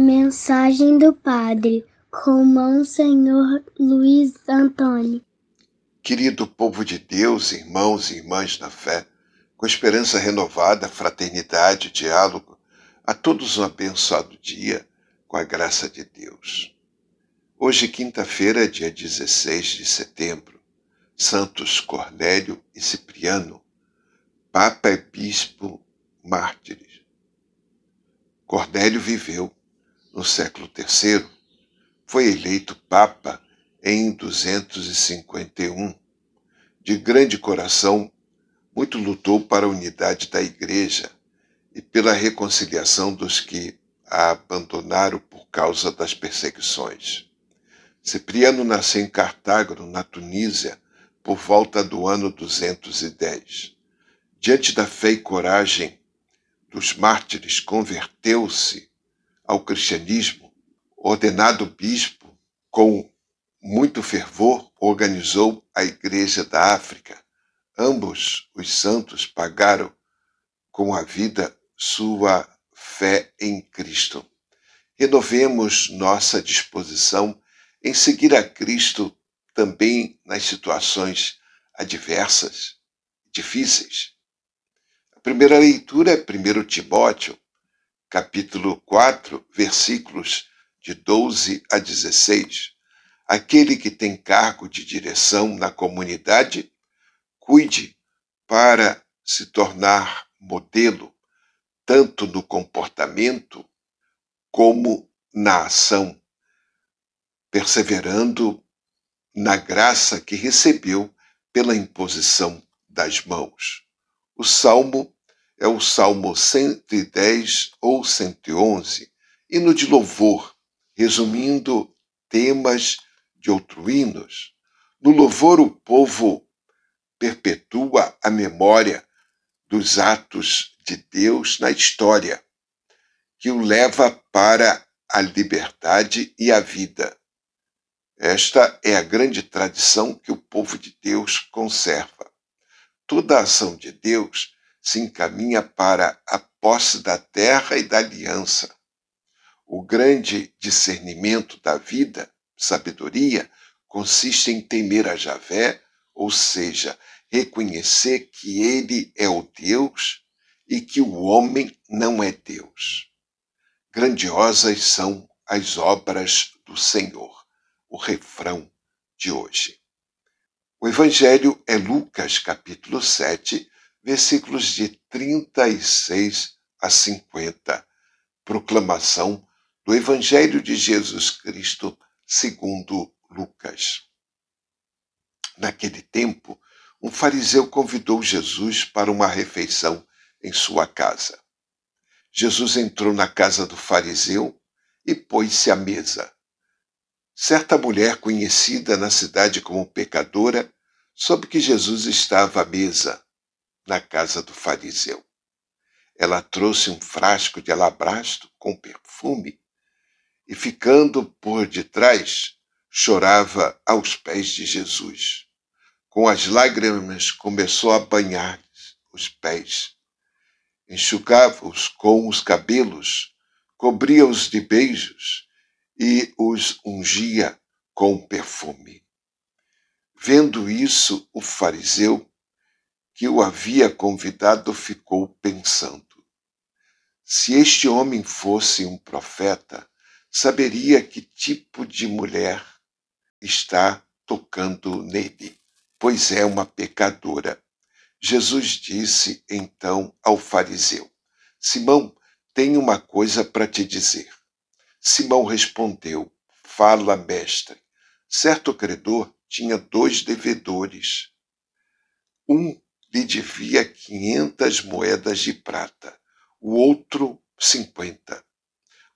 Mensagem do Padre com Monsenhor Luiz Antônio. Querido povo de Deus, irmãos e irmãs na fé, com esperança renovada, fraternidade, diálogo, a todos um abençoado dia com a graça de Deus. Hoje, quinta-feira, dia 16 de setembro, Santos Cornélio e Cipriano, Papa e Bispo mártires. Cornélio viveu no século III, foi eleito Papa em 251. De grande coração, muito lutou para a unidade da Igreja e pela reconciliação dos que a abandonaram por causa das perseguições. Cipriano nasceu em Cartago, na Tunísia, por volta do ano 210. Diante da fé e coragem dos mártires, converteu-se ao cristianismo, ordenado bispo, com muito fervor, organizou a Igreja da África. Ambos os santos pagaram com a vida sua fé em Cristo. Renovemos nossa disposição em seguir a Cristo também nas situações adversas, difíceis. A primeira leitura é 1 Timóteo, capítulo 4, versículos de 12 a 16. Aquele que tem cargo de direção na comunidade, cuide para se tornar modelo, tanto no comportamento como na ação, perseverando na graça que recebeu pela imposição das mãos. O salmo é o Salmo 110 ou 111, hino de louvor, resumindo temas de outro hinos. No louvor, o povo perpetua a memória dos atos de Deus na história, que o leva para a liberdade e a vida. Esta é a grande tradição que o povo de Deus conserva. Toda a ação de Deus se encaminha para a posse da terra e da aliança. O grande discernimento da vida, sabedoria, consiste em temer a Javé, ou seja, reconhecer que ele é o Deus e que o homem não é Deus. Grandiosas são as obras do Senhor, o refrão de hoje. O Evangelho é Lucas, capítulo 7, versículos de 36 a 50. Proclamação do Evangelho de Jesus Cristo segundo Lucas. Naquele tempo, um fariseu convidou Jesus para uma refeição em sua casa. Jesus entrou na casa do fariseu e pôs-se à mesa. Certa mulher conhecida na cidade como pecadora soube que Jesus estava à mesa na casa do fariseu. Ela trouxe um frasco de alabastro com perfume e, ficando por detrás, chorava aos pés de Jesus. Com as lágrimas, começou a banhar os pés, enxugava-os com os cabelos, cobria-os de beijos e os ungia com perfume. Vendo isso, o fariseu que o havia convidado ficou pensando: se este homem fosse um profeta, saberia que tipo de mulher está tocando nele, pois é uma pecadora. Jesus disse então ao fariseu: Simão, tenho uma coisa para te dizer. Simão respondeu: Fala, mestre. Certo credor tinha dois devedores. Um lhe devia quinhentas moedas de prata, o outro cinquenta.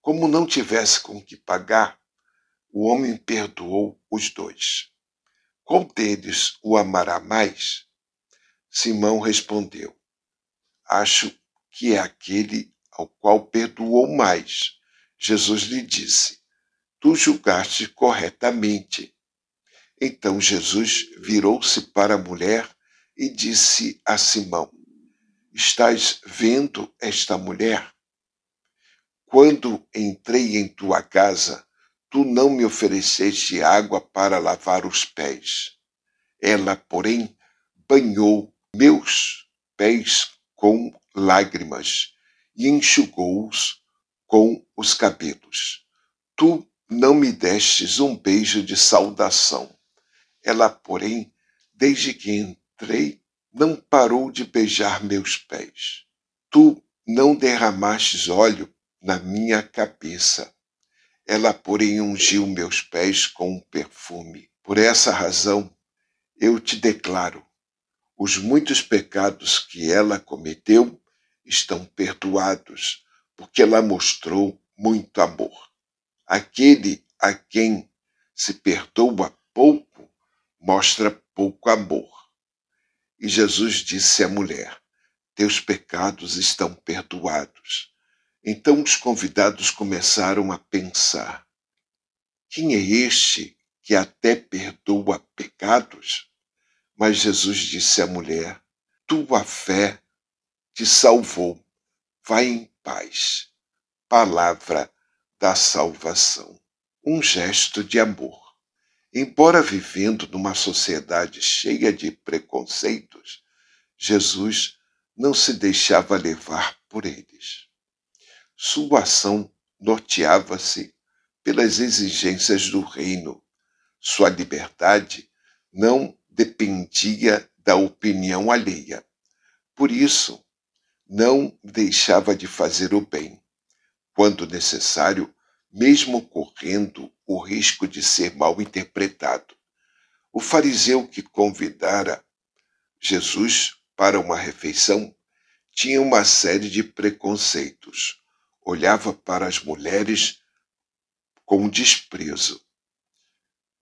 Como não tivesse com que pagar, o homem perdoou os dois. Qual deles o amará mais? Simão respondeu: Acho que é aquele ao qual perdoou mais. Jesus lhe disse: Tu julgaste corretamente. Então Jesus virou-se para a mulher e disse a Simão: Estás vendo esta mulher? Quando entrei em tua casa, tu não me ofereceste água para lavar os pés. Ela, porém, banhou meus pés com lágrimas e enxugou-os com os cabelos. Tu não me destes um beijo de saudação. Ela, porém, desde que entrei, não parou de beijar meus pés. Tu não derramastes óleo na minha cabeça. Ela, porém, ungiu meus pés com um perfume. Por essa razão, eu te declaro: os muitos pecados que ela cometeu estão perdoados, porque ela mostrou muito amor. Aquele a quem se perdoa pouco mostra pouco amor. E Jesus disse à mulher: Teus pecados estão perdoados. Então os convidados começaram a pensar: Quem é este que até perdoa pecados? Mas Jesus disse à mulher: Tua fé te salvou. Vai em paz. Palavra da salvação. Um gesto de amor. Embora vivendo numa sociedade cheia de preconceitos, Jesus não se deixava levar por eles. Sua ação norteava-se pelas exigências do reino. Sua liberdade não dependia da opinião alheia. Por isso, não deixava de fazer o bem, quando necessário, mesmo correndo o risco de ser mal interpretado. O fariseu que convidara Jesus para uma refeição tinha uma série de preconceitos olhava para as mulheres com desprezo.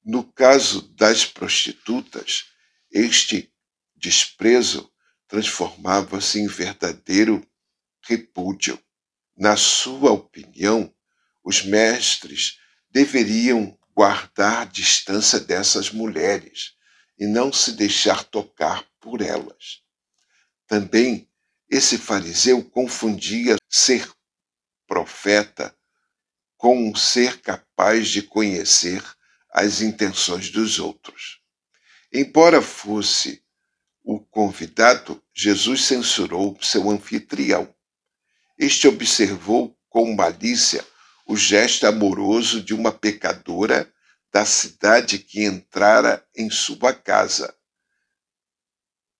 No caso das prostitutas, este desprezo transformava-se em verdadeiro repúdio. Na sua opinião, os mestres deveriam guardar distância dessas mulheres e não se deixar tocar por elas. Também esse fariseu confundia ser profeta com um ser capaz de conhecer as intenções dos outros. Embora fosse o convidado, Jesus censurou seu anfitrião. Este observou com malícia o gesto amoroso de uma pecadora da cidade que entrara em sua casa,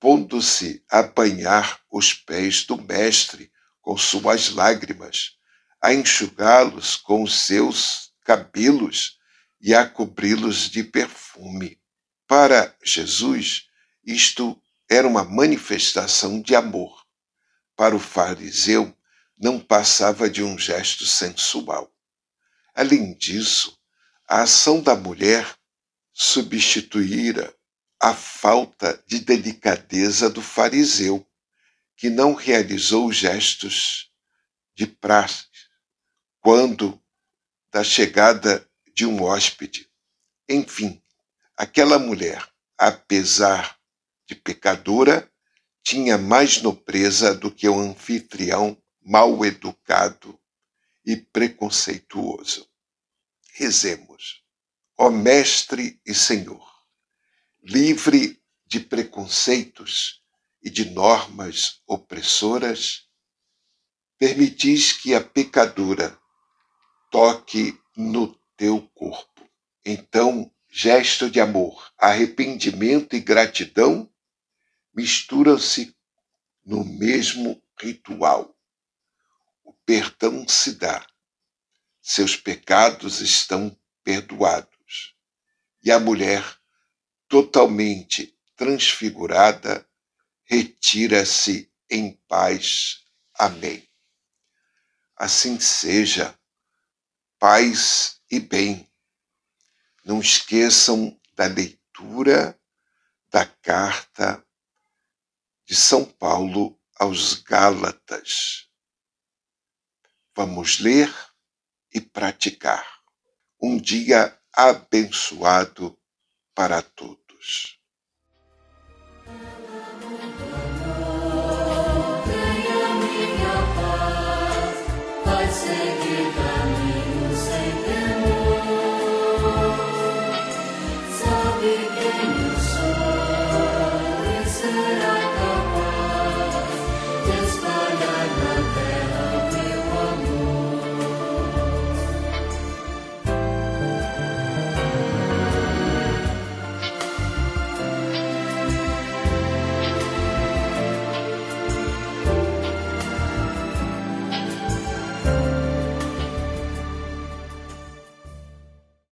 pondo-se a banhar os pés do Mestre com suas lágrimas a enxugá-los com os seus cabelos e a cobri-los de perfume. Para Jesus, isto era uma manifestação de amor. Para o fariseu, não passava de um gesto sensual. Além disso, a ação da mulher substituíra a falta de delicadeza do fariseu, que não realizou gestos de praxe quando da chegada de um hóspede. Enfim, aquela mulher, apesar de pecadora, tinha mais nobreza do que o anfitrião mal educado e preconceituoso. Rezemos. Ó Mestre e Senhor, livre de preconceitos e de normas opressoras, permitis que a pecadora toque no teu corpo. Então, gesto de amor, arrependimento e gratidão misturam-se no mesmo ritual. O perdão se dá. Seus pecados estão perdoados. E a mulher, totalmente transfigurada, retira-se em paz. Amém. Assim seja paz e bem. Não esqueçam da leitura da carta de São Paulo aos Gálatas. Vamos ler e praticar. Um dia abençoado para todos.